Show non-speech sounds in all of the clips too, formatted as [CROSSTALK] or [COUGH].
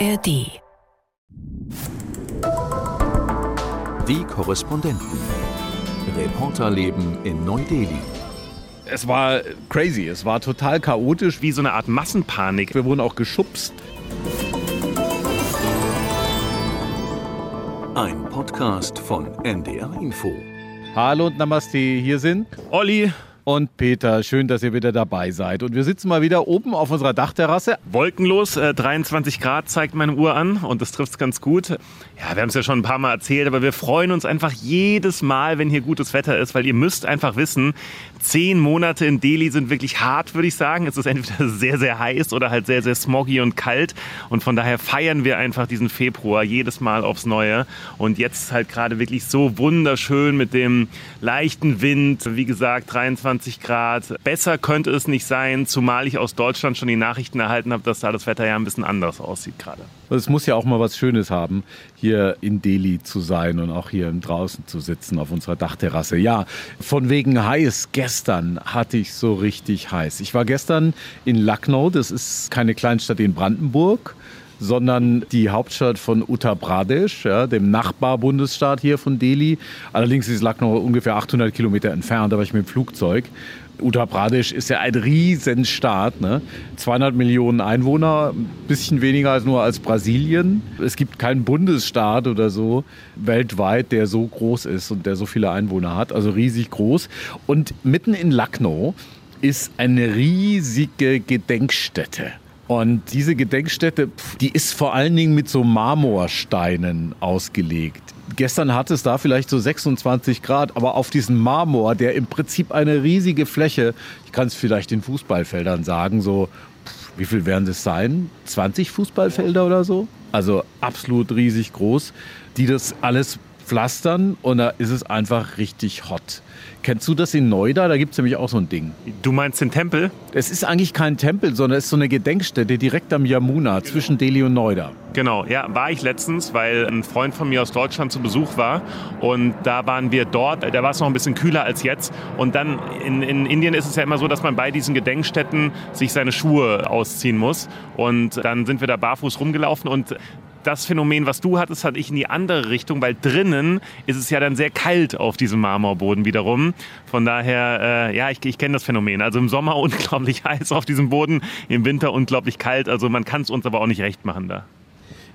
ARD. Die Korrespondenten. Reporterleben in Neu-Delhi. Es war crazy, es war total chaotisch. Wie so eine Art Massenpanik. Wir wurden auch geschubst. Ein Podcast von NDR Info. Hallo und Namaste, hier sind Olli, und Peter. Schön, dass ihr wieder dabei seid. Und wir sitzen mal wieder oben auf unserer Dachterrasse. Wolkenlos, äh, 23 Grad zeigt meine Uhr an und das trifft es ganz gut. Ja, wir haben es ja schon ein paar Mal erzählt, aber wir freuen uns einfach jedes Mal, wenn hier gutes Wetter ist, weil ihr müsst einfach wissen, zehn Monate in Delhi sind wirklich hart, würde ich sagen. Es ist entweder sehr, sehr heiß oder halt sehr, sehr smoggy und kalt. Und von daher feiern wir einfach diesen Februar jedes Mal aufs Neue. Und jetzt halt gerade wirklich so wunderschön mit dem leichten Wind. Wie gesagt, 23 Grad. Besser könnte es nicht sein, zumal ich aus Deutschland schon die Nachrichten erhalten habe, dass da das Wetter ja ein bisschen anders aussieht gerade. Es muss ja auch mal was Schönes haben, hier in Delhi zu sein und auch hier draußen zu sitzen auf unserer Dachterrasse. Ja, von wegen heiß. Gestern hatte ich so richtig heiß. Ich war gestern in Lucknow, das ist keine Kleinstadt in Brandenburg sondern die Hauptstadt von Uttar Pradesh, ja, dem Nachbarbundesstaat hier von Delhi. Allerdings ist Lucknow ungefähr 800 Kilometer entfernt, da war ich mit dem Flugzeug. Uttar Pradesh ist ja ein Riesenstaat, ne? 200 Millionen Einwohner, ein bisschen weniger als nur als Brasilien. Es gibt keinen Bundesstaat oder so weltweit, der so groß ist und der so viele Einwohner hat, also riesig groß. Und mitten in Lucknow ist eine riesige Gedenkstätte. Und diese Gedenkstätte, die ist vor allen Dingen mit so Marmorsteinen ausgelegt. Gestern hatte es da vielleicht so 26 Grad, aber auf diesem Marmor, der im Prinzip eine riesige Fläche, ich kann es vielleicht in Fußballfeldern sagen, so, wie viel werden das sein? 20 Fußballfelder oder so? Also absolut riesig groß, die das alles pflastern und da ist es einfach richtig hot. Kennst du das in Neuda? Da gibt es nämlich auch so ein Ding. Du meinst den Tempel? Es ist eigentlich kein Tempel, sondern es ist so eine Gedenkstätte direkt am Yamuna zwischen Delhi und Neuda. Genau, ja, war ich letztens, weil ein Freund von mir aus Deutschland zu Besuch war und da waren wir dort, da war es noch ein bisschen kühler als jetzt und dann in, in Indien ist es ja immer so, dass man bei diesen Gedenkstätten sich seine Schuhe ausziehen muss und dann sind wir da barfuß rumgelaufen und das Phänomen, was du hattest, hatte ich in die andere Richtung, weil drinnen ist es ja dann sehr kalt auf diesem Marmorboden wiederum. Von daher, äh, ja, ich, ich kenne das Phänomen. Also im Sommer [LAUGHS] unglaublich heiß auf diesem Boden, im Winter unglaublich kalt. Also man kann es uns aber auch nicht recht machen da.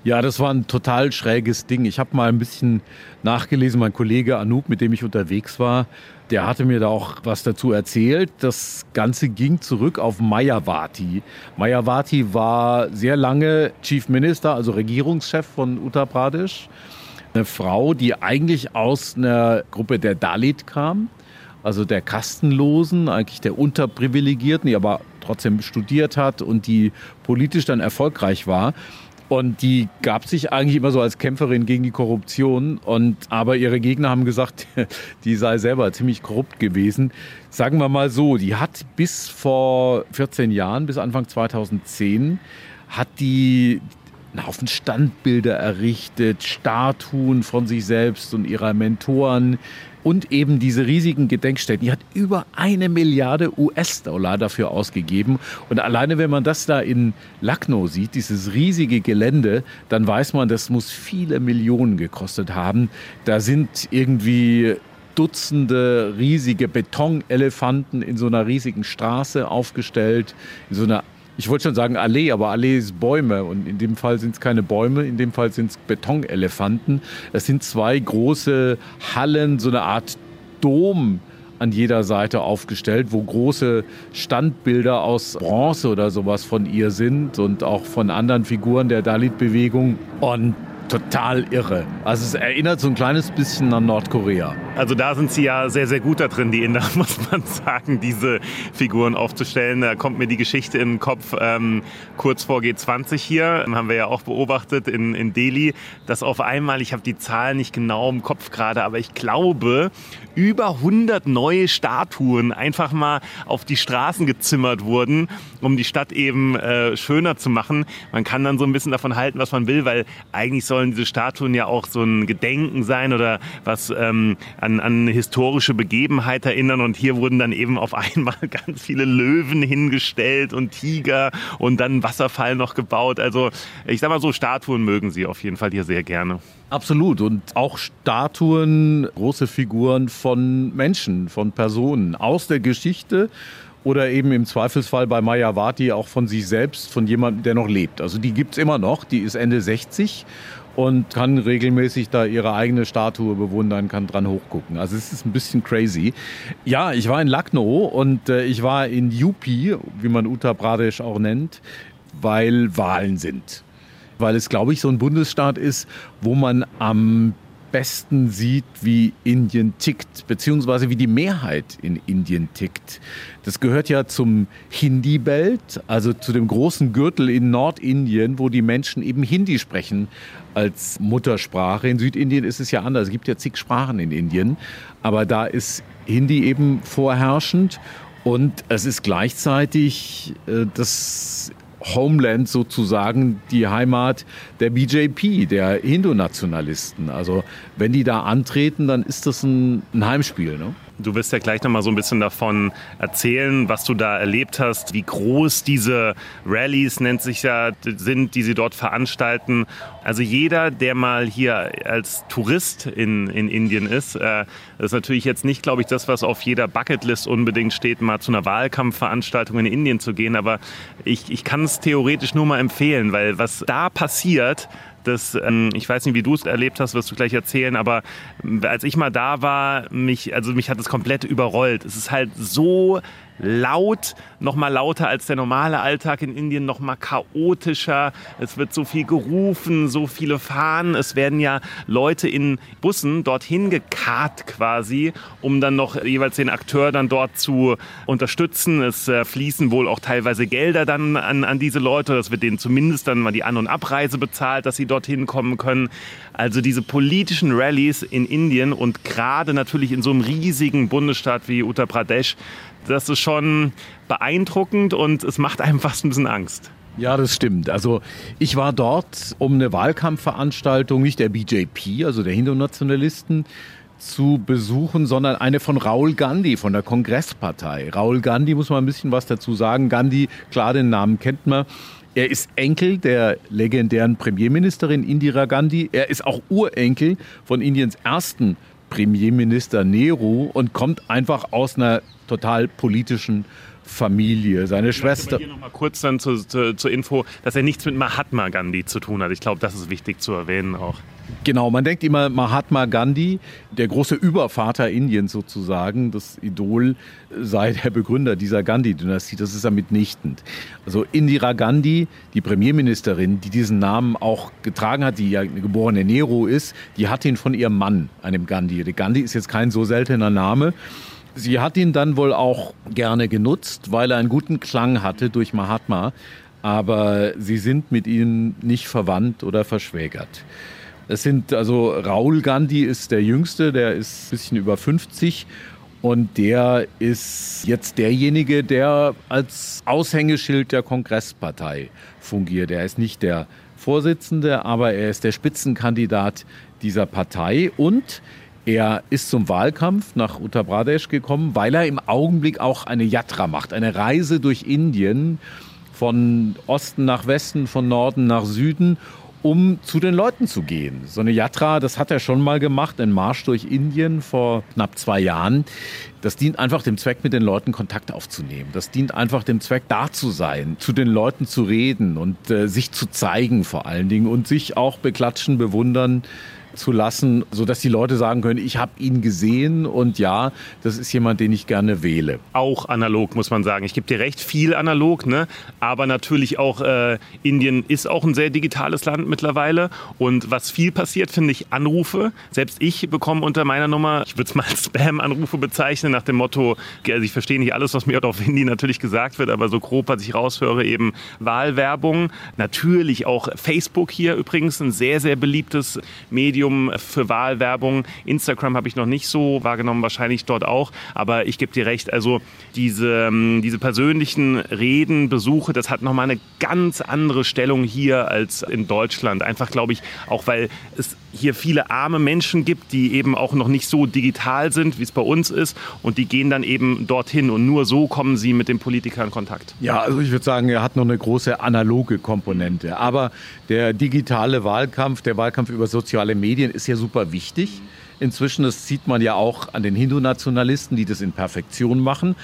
Ja, das war ein total schräges Ding. Ich habe mal ein bisschen nachgelesen. Mein Kollege Anoop, mit dem ich unterwegs war, der hatte mir da auch was dazu erzählt. Das Ganze ging zurück auf Mayavati. Mayavati war sehr lange Chief Minister, also Regierungschef von Uttar Pradesh. Eine Frau, die eigentlich aus einer Gruppe der Dalit kam, also der Kastenlosen, eigentlich der Unterprivilegierten, die aber trotzdem studiert hat und die politisch dann erfolgreich war. Und die gab sich eigentlich immer so als Kämpferin gegen die Korruption. Und, aber ihre Gegner haben gesagt, [LAUGHS] die sei selber ziemlich korrupt gewesen. Sagen wir mal so, die hat bis vor 14 Jahren, bis Anfang 2010, hat die einen Haufen Standbilder errichtet, Statuen von sich selbst und ihrer Mentoren und eben diese riesigen Gedenkstätten. Die hat über eine Milliarde US-Dollar dafür ausgegeben. Und alleine, wenn man das da in Lucknow sieht, dieses riesige Gelände, dann weiß man, das muss viele Millionen gekostet haben. Da sind irgendwie Dutzende riesige Betonelefanten in so einer riesigen Straße aufgestellt, in so einer ich wollte schon sagen Allee, aber Allee ist Bäume und in dem Fall sind es keine Bäume, in dem Fall sind es Betonelefanten. Es sind zwei große Hallen, so eine Art Dom an jeder Seite aufgestellt, wo große Standbilder aus Bronze oder sowas von ihr sind und auch von anderen Figuren der Dalit-Bewegung. Und total irre. Also es erinnert so ein kleines bisschen an Nordkorea. Also da sind sie ja sehr, sehr gut da drin, die Inder, [LAUGHS] muss man sagen, diese Figuren aufzustellen. Da kommt mir die Geschichte in den Kopf, ähm, kurz vor G20 hier, haben wir ja auch beobachtet in, in Delhi, dass auf einmal, ich habe die Zahlen nicht genau im Kopf gerade, aber ich glaube, über 100 neue Statuen einfach mal auf die Straßen gezimmert wurden, um die Stadt eben äh, schöner zu machen. Man kann dann so ein bisschen davon halten, was man will, weil eigentlich sollen diese Statuen ja auch so ein Gedenken sein oder was ähm, an, an eine historische Begebenheit erinnern. Und hier wurden dann eben auf [LAUGHS] einmal ganz viele Löwen hingestellt und Tiger und dann Wasserfall noch gebaut. Also ich sag mal so, Statuen mögen sie auf jeden Fall hier sehr gerne. Absolut. Und auch Statuen, große Figuren von Menschen, von Personen aus der Geschichte oder eben im Zweifelsfall bei Mayavati auch von sich selbst, von jemandem, der noch lebt. Also die gibt es immer noch, die ist Ende 60 und kann regelmäßig da ihre eigene Statue bewundern, kann dran hochgucken. Also es ist ein bisschen crazy. Ja, ich war in Lucknow und äh, ich war in UP, wie man Uttar Pradesh auch nennt, weil Wahlen sind. Weil es, glaube ich, so ein Bundesstaat ist, wo man am besten sieht, wie Indien tickt, beziehungsweise wie die Mehrheit in Indien tickt. Das gehört ja zum Hindi-Belt, also zu dem großen Gürtel in Nordindien, wo die Menschen eben Hindi sprechen als Muttersprache. In Südindien ist es ja anders. Es gibt ja zig Sprachen in Indien, aber da ist Hindi eben vorherrschend. Und es ist gleichzeitig äh, das Homeland sozusagen, die Heimat der BJP, der Hindu-Nationalisten. Also wenn die da antreten, dann ist das ein, ein Heimspiel. Ne? Du wirst ja gleich noch mal so ein bisschen davon erzählen, was du da erlebt hast, wie groß diese Rallyes nennt sich ja sind, die sie dort veranstalten. Also jeder, der mal hier als Tourist in, in Indien ist, äh, ist natürlich jetzt nicht, glaube ich, das, was auf jeder Bucketlist unbedingt steht, mal zu einer Wahlkampfveranstaltung in Indien zu gehen. Aber ich, ich kann es theoretisch nur mal empfehlen, weil was da passiert, das, ähm, ich weiß nicht, wie du es erlebt hast, wirst du gleich erzählen, aber äh, als ich mal da war, mich, also mich hat es komplett überrollt. Es ist halt so laut, noch mal lauter als der normale Alltag in Indien, noch mal chaotischer. Es wird so viel gerufen, so viele Fahnen. Es werden ja Leute in Bussen dorthin gekarrt quasi, um dann noch jeweils den Akteur dann dort zu unterstützen. Es äh, fließen wohl auch teilweise Gelder dann an, an diese Leute. Das wird denen zumindest dann mal die An- und Abreise bezahlt, dass sie dorthin kommen können. Also diese politischen Rallyes in Indien und gerade natürlich in so einem riesigen Bundesstaat wie Uttar Pradesh, das ist schon beeindruckend und es macht einem [LAUGHS] fast ein bisschen Angst. Ja, das stimmt. Also ich war dort, um eine Wahlkampfveranstaltung nicht der BJP, also der Hindu-Nationalisten, zu besuchen, sondern eine von Raul Gandhi, von der Kongresspartei. Raul Gandhi, muss man ein bisschen was dazu sagen. Gandhi, klar, den Namen kennt man. Er ist Enkel der legendären Premierministerin Indira Gandhi. Er ist auch Urenkel von Indiens ersten Premierminister Nehru und kommt einfach aus einer total politischen Familie. Seine Schwester. Hier noch mal kurz dann zur, zur, zur Info, dass er nichts mit Mahatma Gandhi zu tun hat. Ich glaube, das ist wichtig zu erwähnen auch. Genau, man denkt immer, Mahatma Gandhi, der große Übervater Indiens sozusagen, das Idol, sei der Begründer dieser Gandhi-Dynastie. Das ist ja mitnichtend. Also Indira Gandhi, die Premierministerin, die diesen Namen auch getragen hat, die ja eine geborene Nehru ist, die hat ihn von ihrem Mann, einem Gandhi. Der Gandhi ist jetzt kein so seltener Name. Sie hat ihn dann wohl auch gerne genutzt, weil er einen guten Klang hatte durch Mahatma. Aber sie sind mit ihm nicht verwandt oder verschwägert. Es sind also Raul Gandhi ist der Jüngste, der ist ein bisschen über 50 und der ist jetzt derjenige, der als Aushängeschild der Kongresspartei fungiert. Er ist nicht der Vorsitzende, aber er ist der Spitzenkandidat dieser Partei und er ist zum Wahlkampf nach Uttar Pradesh gekommen, weil er im Augenblick auch eine Yatra macht, eine Reise durch Indien von Osten nach Westen, von Norden nach Süden um zu den Leuten zu gehen. So eine Yatra, das hat er schon mal gemacht, ein Marsch durch Indien vor knapp zwei Jahren. Das dient einfach dem Zweck, mit den Leuten Kontakt aufzunehmen. Das dient einfach dem Zweck, da zu sein, zu den Leuten zu reden und äh, sich zu zeigen vor allen Dingen und sich auch beklatschen, bewundern zu lassen, sodass die Leute sagen können, ich habe ihn gesehen und ja, das ist jemand, den ich gerne wähle. Auch analog, muss man sagen. Ich gebe dir recht, viel analog, ne? aber natürlich auch äh, Indien ist auch ein sehr digitales Land mittlerweile und was viel passiert, finde ich, Anrufe. Selbst ich bekomme unter meiner Nummer, ich würde es mal Spam-Anrufe bezeichnen, nach dem Motto, also ich verstehe nicht alles, was mir auf Hindi natürlich gesagt wird, aber so grob, was ich raushöre, eben Wahlwerbung. Natürlich auch Facebook hier übrigens, ein sehr, sehr beliebtes Medium Medium für Wahlwerbung. Instagram habe ich noch nicht so wahrgenommen, wahrscheinlich dort auch. Aber ich gebe dir recht, also diese, ähm, diese persönlichen Reden, Besuche, das hat nochmal eine ganz andere Stellung hier als in Deutschland. Einfach, glaube ich, auch weil es hier viele arme Menschen gibt, die eben auch noch nicht so digital sind, wie es bei uns ist. Und die gehen dann eben dorthin. Und nur so kommen sie mit den Politikern in Kontakt. Ja, also ich würde sagen, er hat noch eine große analoge Komponente. Aber der digitale Wahlkampf, der Wahlkampf über soziale Medien ist ja super wichtig. Inzwischen, das sieht man ja auch an den Hindu-Nationalisten, die das in Perfektion machen.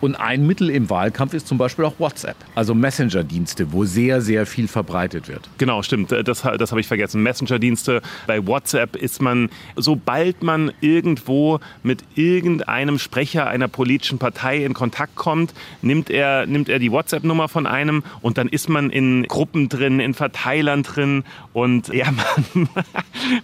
Und ein Mittel im Wahlkampf ist zum Beispiel auch WhatsApp, also Messenger-Dienste, wo sehr, sehr viel verbreitet wird. Genau, stimmt. Das, das habe ich vergessen. Messenger-Dienste. Bei WhatsApp ist man, sobald man irgendwo mit irgendeinem Sprecher einer politischen Partei in Kontakt kommt, nimmt er, nimmt er die WhatsApp-Nummer von einem und dann ist man in Gruppen drin, in Verteilern drin und ja, [LAUGHS] man,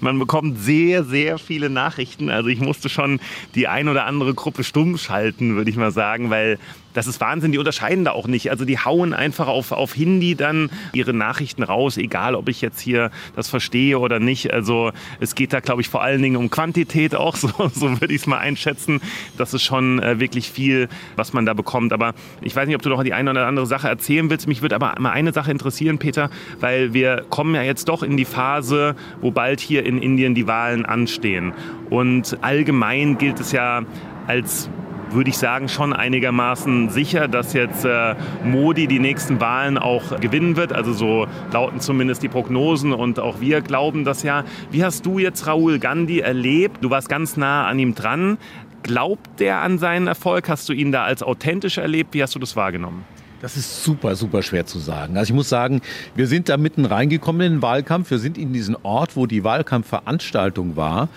man bekommt sehr, sehr viele Nachrichten. Also ich musste schon die ein oder andere Gruppe stumm schalten, würde ich mal sagen, weil weil das ist Wahnsinn, die unterscheiden da auch nicht. Also die hauen einfach auf, auf Hindi dann ihre Nachrichten raus, egal ob ich jetzt hier das verstehe oder nicht. Also es geht da, glaube ich, vor allen Dingen um Quantität auch, [LAUGHS] so, so würde ich es mal einschätzen. Das ist schon äh, wirklich viel, was man da bekommt. Aber ich weiß nicht, ob du noch die eine oder andere Sache erzählen willst. Mich würde aber mal eine Sache interessieren, Peter, weil wir kommen ja jetzt doch in die Phase, wo bald hier in Indien die Wahlen anstehen. Und allgemein gilt es ja als würde ich sagen, schon einigermaßen sicher, dass jetzt äh, Modi die nächsten Wahlen auch gewinnen wird. Also so lauten zumindest die Prognosen und auch wir glauben das ja. Wie hast du jetzt Rahul Gandhi erlebt? Du warst ganz nah an ihm dran. Glaubt der an seinen Erfolg? Hast du ihn da als authentisch erlebt? Wie hast du das wahrgenommen? Das ist super, super schwer zu sagen. Also ich muss sagen, wir sind da mitten reingekommen in den Wahlkampf. Wir sind in diesen Ort, wo die Wahlkampfveranstaltung war,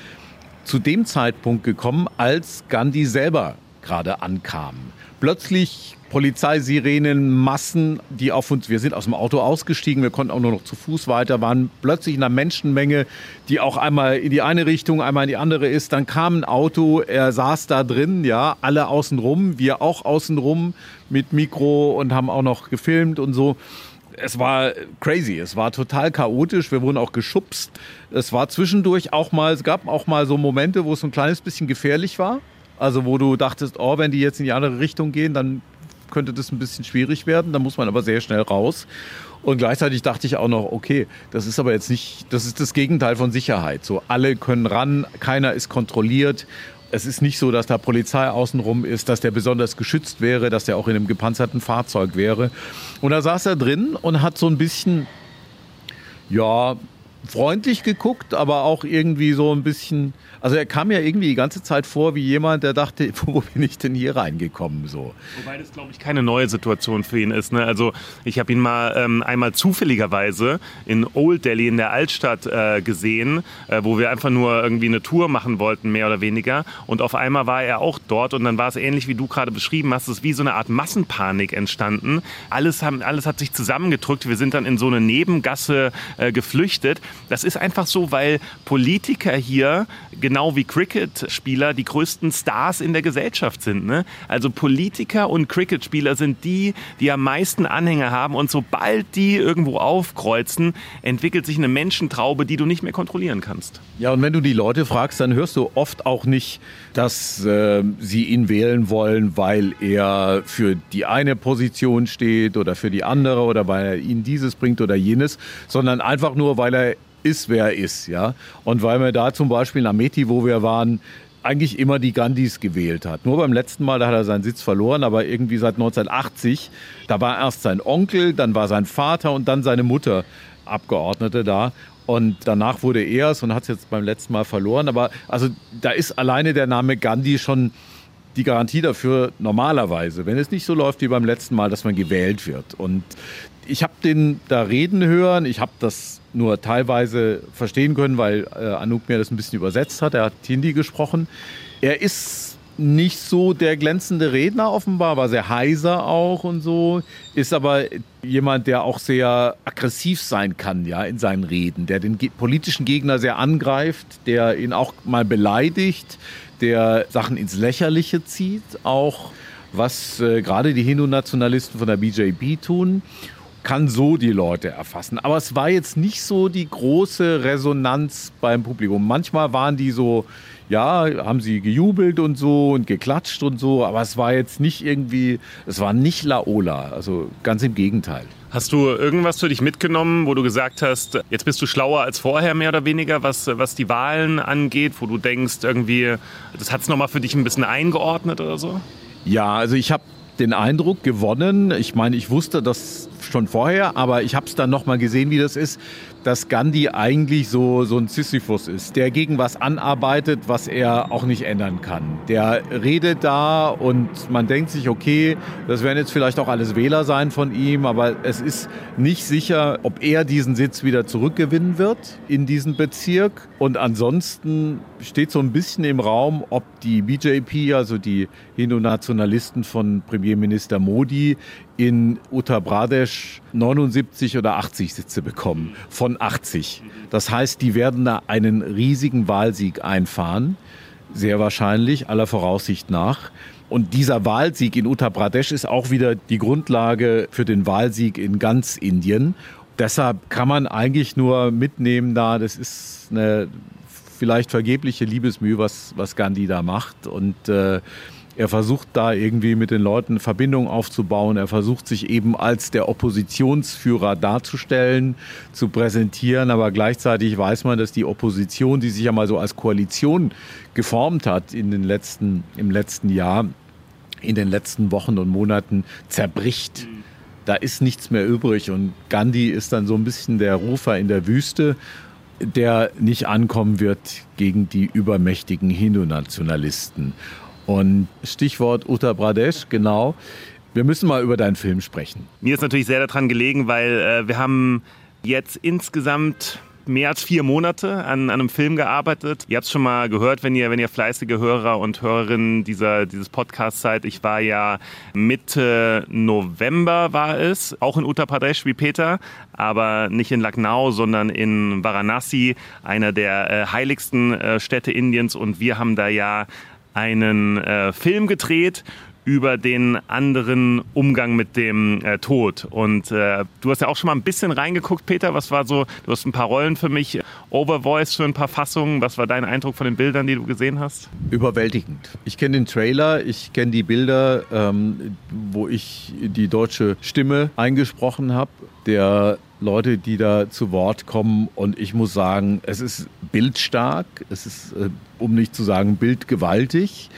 zu dem Zeitpunkt gekommen, als Gandhi selber gerade ankamen. Plötzlich Polizeisirenen, Massen, die auf uns, wir sind aus dem Auto ausgestiegen, wir konnten auch nur noch zu Fuß weiter, waren plötzlich in einer Menschenmenge, die auch einmal in die eine Richtung, einmal in die andere ist. Dann kam ein Auto, er saß da drin, ja, alle außenrum, wir auch außenrum mit Mikro und haben auch noch gefilmt und so. Es war crazy, es war total chaotisch, wir wurden auch geschubst. Es war zwischendurch auch mal, es gab auch mal so Momente, wo es ein kleines bisschen gefährlich war. Also wo du dachtest, oh, wenn die jetzt in die andere Richtung gehen, dann könnte das ein bisschen schwierig werden. Da muss man aber sehr schnell raus. Und gleichzeitig dachte ich auch noch, okay, das ist aber jetzt nicht, das ist das Gegenteil von Sicherheit. So, alle können ran, keiner ist kontrolliert. Es ist nicht so, dass da Polizei außenrum ist, dass der besonders geschützt wäre, dass der auch in einem gepanzerten Fahrzeug wäre. Und da saß er drin und hat so ein bisschen, ja, freundlich geguckt, aber auch irgendwie so ein bisschen also er kam ja irgendwie die ganze Zeit vor wie jemand, der dachte, [LAUGHS] wo bin ich denn hier reingekommen? So. Wobei das, glaube ich, keine neue Situation für ihn ist. Ne? Also ich habe ihn mal ähm, einmal zufälligerweise in Old Delhi in der Altstadt äh, gesehen, äh, wo wir einfach nur irgendwie eine Tour machen wollten, mehr oder weniger. Und auf einmal war er auch dort und dann war es ähnlich, wie du gerade beschrieben hast. Es ist wie so eine Art Massenpanik entstanden. Alles, haben, alles hat sich zusammengedrückt. Wir sind dann in so eine Nebengasse äh, geflüchtet. Das ist einfach so, weil Politiker hier genau wie Cricket-Spieler die größten Stars in der Gesellschaft sind. Ne? Also Politiker und Cricket-Spieler sind die, die am meisten Anhänger haben. Und sobald die irgendwo aufkreuzen, entwickelt sich eine Menschentraube, die du nicht mehr kontrollieren kannst. Ja, und wenn du die Leute fragst, dann hörst du oft auch nicht, dass äh, sie ihn wählen wollen, weil er für die eine Position steht oder für die andere oder weil er ihnen dieses bringt oder jenes, sondern einfach nur, weil er ist, wer er ist. Ja? Und weil wir da zum Beispiel in Ameti, wo wir waren, eigentlich immer die Gandhis gewählt hat. Nur beim letzten Mal, da hat er seinen Sitz verloren, aber irgendwie seit 1980, da war erst sein Onkel, dann war sein Vater und dann seine Mutter Abgeordnete da. Und danach wurde er es und hat es jetzt beim letzten Mal verloren. Aber also da ist alleine der Name Gandhi schon die Garantie dafür normalerweise, wenn es nicht so läuft wie beim letzten Mal, dass man gewählt wird. Und ich habe den da reden hören. Ich habe das nur teilweise verstehen können, weil äh, Anouk mir das ein bisschen übersetzt hat. Er hat Hindi gesprochen. Er ist nicht so der glänzende Redner offenbar, war sehr heiser auch und so, ist aber jemand, der auch sehr aggressiv sein kann, ja, in seinen Reden, der den politischen Gegner sehr angreift, der ihn auch mal beleidigt, der Sachen ins Lächerliche zieht, auch was äh, gerade die Hindu-Nationalisten von der BJP tun. Kann so die Leute erfassen. Aber es war jetzt nicht so die große Resonanz beim Publikum. Manchmal waren die so, ja, haben sie gejubelt und so und geklatscht und so, aber es war jetzt nicht irgendwie, es war nicht Laola, also ganz im Gegenteil. Hast du irgendwas für dich mitgenommen, wo du gesagt hast, jetzt bist du schlauer als vorher mehr oder weniger, was, was die Wahlen angeht, wo du denkst, irgendwie, das hat es nochmal für dich ein bisschen eingeordnet oder so? Ja, also ich habe den Eindruck gewonnen, ich meine, ich wusste das schon vorher, aber ich habe es dann nochmal gesehen, wie das ist, dass Gandhi eigentlich so, so ein Sisyphus ist, der gegen was anarbeitet, was er auch nicht ändern kann. Der redet da und man denkt sich, okay, das werden jetzt vielleicht auch alles Wähler sein von ihm, aber es ist nicht sicher, ob er diesen Sitz wieder zurückgewinnen wird in diesen Bezirk. Und ansonsten steht so ein bisschen im Raum, ob die BJP, also die Hindu-Nationalisten von Premierminister Modi, in Uttar Pradesh 79 oder 80 Sitze bekommen von 80. Das heißt, die werden da einen riesigen Wahlsieg einfahren, sehr wahrscheinlich, aller Voraussicht nach. Und dieser Wahlsieg in Uttar Pradesh ist auch wieder die Grundlage für den Wahlsieg in ganz Indien. Deshalb kann man eigentlich nur mitnehmen da, das ist eine vielleicht vergebliche Liebesmühe, was, was Gandhi da macht. Und äh, er versucht da irgendwie mit den Leuten Verbindung aufzubauen. Er versucht sich eben als der Oppositionsführer darzustellen, zu präsentieren. Aber gleichzeitig weiß man, dass die Opposition, die sich ja mal so als Koalition geformt hat in den letzten, im letzten Jahr, in den letzten Wochen und Monaten zerbricht. Da ist nichts mehr übrig und Gandhi ist dann so ein bisschen der Rufer in der Wüste der nicht ankommen wird gegen die übermächtigen Hindu-Nationalisten. Und Stichwort Uttar Pradesh, genau. Wir müssen mal über deinen Film sprechen. Mir ist natürlich sehr daran gelegen, weil äh, wir haben jetzt insgesamt mehr als vier Monate an, an einem Film gearbeitet. Ihr habt es schon mal gehört, wenn ihr, wenn ihr fleißige Hörer und Hörerinnen dieser, dieses Podcasts seid. Ich war ja Mitte November war es, auch in Uttar Pradesh wie Peter, aber nicht in Lucknow, sondern in Varanasi, einer der äh, heiligsten äh, Städte Indiens. Und wir haben da ja einen äh, Film gedreht über den anderen Umgang mit dem äh, Tod. Und äh, du hast ja auch schon mal ein bisschen reingeguckt, Peter. Was war so, du hast ein paar Rollen für mich, Overvoice für ein paar Fassungen. Was war dein Eindruck von den Bildern, die du gesehen hast? Überwältigend. Ich kenne den Trailer, ich kenne die Bilder, ähm, wo ich die deutsche Stimme eingesprochen habe. Der Leute, die da zu Wort kommen. Und ich muss sagen, es ist bildstark, es ist, äh, um nicht zu sagen, bildgewaltig.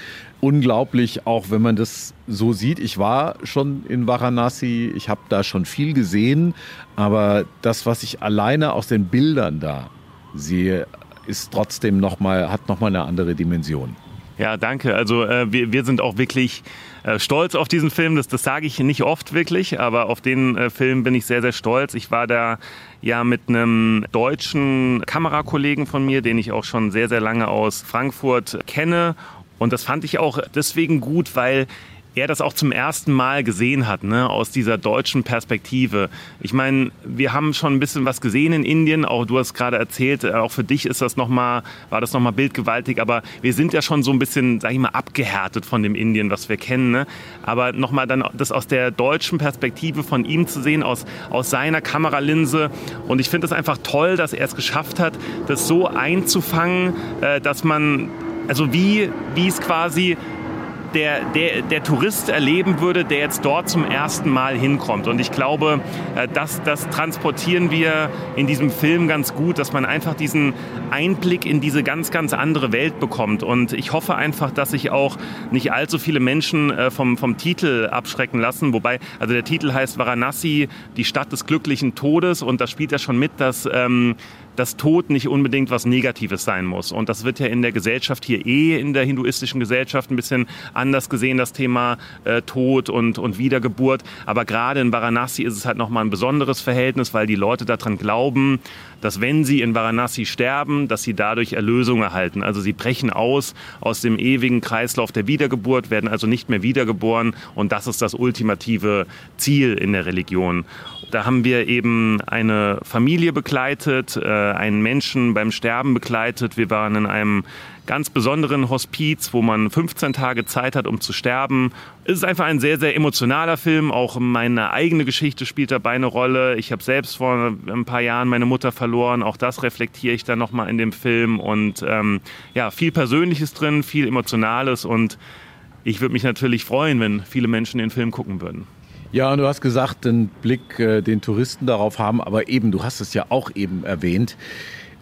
Unglaublich, auch wenn man das so sieht. Ich war schon in Varanasi, ich habe da schon viel gesehen, aber das, was ich alleine aus den Bildern da sehe, ist trotzdem noch mal, hat nochmal eine andere Dimension. Ja, danke. Also äh, wir, wir sind auch wirklich äh, stolz auf diesen Film. Das, das sage ich nicht oft wirklich, aber auf den äh, Film bin ich sehr, sehr stolz. Ich war da ja mit einem deutschen Kamerakollegen von mir, den ich auch schon sehr, sehr lange aus Frankfurt kenne. Und das fand ich auch deswegen gut, weil er das auch zum ersten Mal gesehen hat, ne, aus dieser deutschen Perspektive. Ich meine, wir haben schon ein bisschen was gesehen in Indien, auch du hast gerade erzählt, äh, auch für dich ist das noch mal, war das nochmal bildgewaltig, aber wir sind ja schon so ein bisschen, sag ich mal, abgehärtet von dem Indien, was wir kennen. Ne? Aber nochmal dann das aus der deutschen Perspektive von ihm zu sehen, aus, aus seiner Kameralinse. Und ich finde es einfach toll, dass er es geschafft hat, das so einzufangen, äh, dass man, also wie, wie es quasi der, der, der Tourist erleben würde, der jetzt dort zum ersten Mal hinkommt. Und ich glaube, äh, das, das transportieren wir in diesem Film ganz gut, dass man einfach diesen Einblick in diese ganz, ganz andere Welt bekommt. Und ich hoffe einfach, dass sich auch nicht allzu viele Menschen äh, vom, vom Titel abschrecken lassen. Wobei, also der Titel heißt Varanasi, die Stadt des glücklichen Todes. Und da spielt ja schon mit, dass ähm, dass Tod nicht unbedingt was Negatives sein muss. Und das wird ja in der Gesellschaft hier eh, in der hinduistischen Gesellschaft, ein bisschen anders gesehen, das Thema äh, Tod und, und Wiedergeburt. Aber gerade in Varanasi ist es halt nochmal ein besonderes Verhältnis, weil die Leute daran glauben, dass wenn sie in Varanasi sterben, dass sie dadurch Erlösung erhalten. Also sie brechen aus aus dem ewigen Kreislauf der Wiedergeburt, werden also nicht mehr wiedergeboren und das ist das ultimative Ziel in der Religion. Da haben wir eben eine Familie begleitet, äh, einen Menschen beim Sterben begleitet. Wir waren in einem ganz besonderen Hospiz, wo man 15 Tage Zeit hat, um zu sterben. Es ist einfach ein sehr, sehr emotionaler Film. Auch meine eigene Geschichte spielt dabei eine Rolle. Ich habe selbst vor ein paar Jahren meine Mutter verloren. Auch das reflektiere ich dann nochmal in dem Film. Und ähm, ja, viel Persönliches drin, viel Emotionales. Und ich würde mich natürlich freuen, wenn viele Menschen den Film gucken würden. Ja, und du hast gesagt, den Blick, äh, den Touristen darauf haben, aber eben, du hast es ja auch eben erwähnt,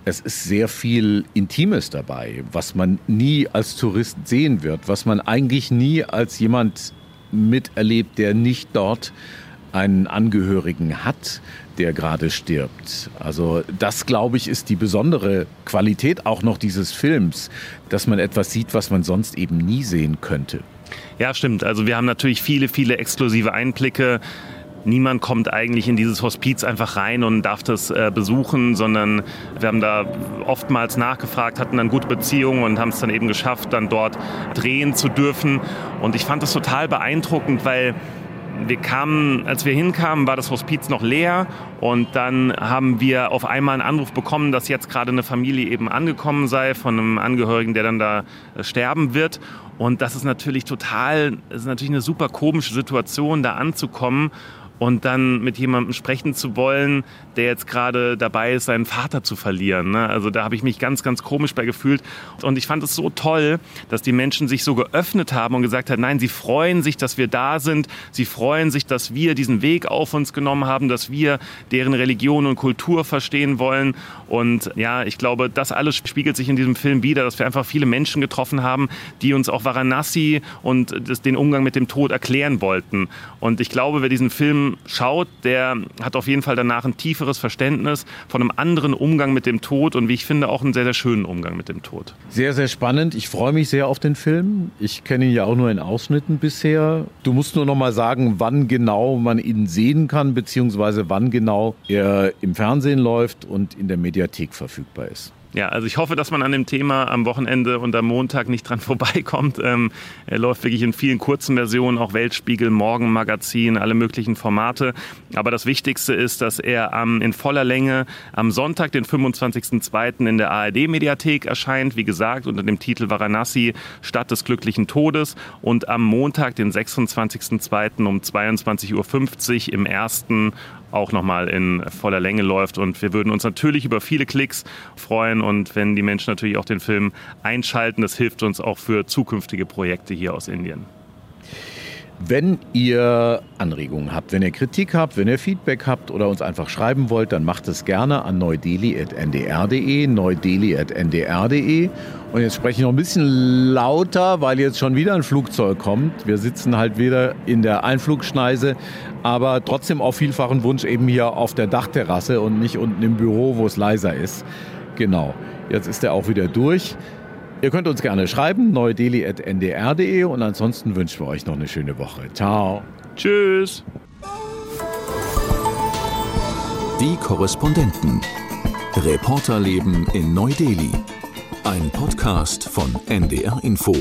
es ist sehr viel Intimes dabei, was man nie als Tourist sehen wird, was man eigentlich nie als jemand miterlebt, der nicht dort einen Angehörigen hat, der gerade stirbt. Also das, glaube ich, ist die besondere Qualität auch noch dieses Films, dass man etwas sieht, was man sonst eben nie sehen könnte. Ja, stimmt. Also wir haben natürlich viele, viele exklusive Einblicke niemand kommt eigentlich in dieses Hospiz einfach rein und darf das äh, besuchen, sondern wir haben da oftmals nachgefragt, hatten dann gute Beziehungen und haben es dann eben geschafft, dann dort drehen zu dürfen. Und ich fand das total beeindruckend, weil wir kamen, als wir hinkamen, war das Hospiz noch leer und dann haben wir auf einmal einen Anruf bekommen, dass jetzt gerade eine Familie eben angekommen sei von einem Angehörigen, der dann da äh, sterben wird. Und das ist natürlich total, ist natürlich eine super komische Situation, da anzukommen und dann mit jemandem sprechen zu wollen, der jetzt gerade dabei ist, seinen Vater zu verlieren. Ne? Also da habe ich mich ganz, ganz komisch bei gefühlt. Und ich fand es so toll, dass die Menschen sich so geöffnet haben und gesagt haben, nein, sie freuen sich, dass wir da sind. Sie freuen sich, dass wir diesen Weg auf uns genommen haben, dass wir deren Religion und Kultur verstehen wollen. Und ja, ich glaube, das alles spiegelt sich in diesem Film wieder, dass wir einfach viele Menschen getroffen haben, die uns auch Varanasi und den Umgang mit dem Tod erklären wollten. Und ich glaube, wer diesen Film schaut, der hat auf jeden Fall danach ein tieferes Verständnis von einem anderen Umgang mit dem Tod und wie ich finde auch einen sehr, sehr schönen Umgang mit dem Tod. Sehr, sehr spannend. Ich freue mich sehr auf den Film. Ich kenne ihn ja auch nur in Ausschnitten bisher. Du musst nur noch mal sagen, wann genau man ihn sehen kann, beziehungsweise wann genau er im Fernsehen läuft und in der Mediathek verfügbar ist. Ja, also ich hoffe, dass man an dem Thema am Wochenende und am Montag nicht dran [LAUGHS] vorbeikommt. Ähm, er läuft wirklich in vielen kurzen Versionen, auch Weltspiegel, Morgenmagazin, alle möglichen Formate. Aber das Wichtigste ist, dass er ähm, in voller Länge am Sonntag, den 25.02. in der ARD-Mediathek erscheint. Wie gesagt, unter dem Titel Varanasi, Stadt des glücklichen Todes. Und am Montag, den 26.02. um 22.50 Uhr im ersten auch nochmal in voller Länge läuft. Und wir würden uns natürlich über viele Klicks freuen und wenn die Menschen natürlich auch den Film einschalten, das hilft uns auch für zukünftige Projekte hier aus Indien. Wenn ihr Anregungen habt, wenn ihr Kritik habt, wenn ihr Feedback habt oder uns einfach schreiben wollt, dann macht es gerne an neudeli.ndr.de, neudeli.ndr.de. Und jetzt spreche ich noch ein bisschen lauter, weil jetzt schon wieder ein Flugzeug kommt. Wir sitzen halt wieder in der Einflugschneise, aber trotzdem auf vielfachen Wunsch eben hier auf der Dachterrasse und nicht unten im Büro, wo es leiser ist. Genau, jetzt ist er auch wieder durch. Ihr könnt uns gerne schreiben, neudeli.ndr.de und ansonsten wünschen wir euch noch eine schöne Woche. Ciao. Tschüss. Die Korrespondenten. Reporterleben in Neu-Delhi. Ein Podcast von NDR Info.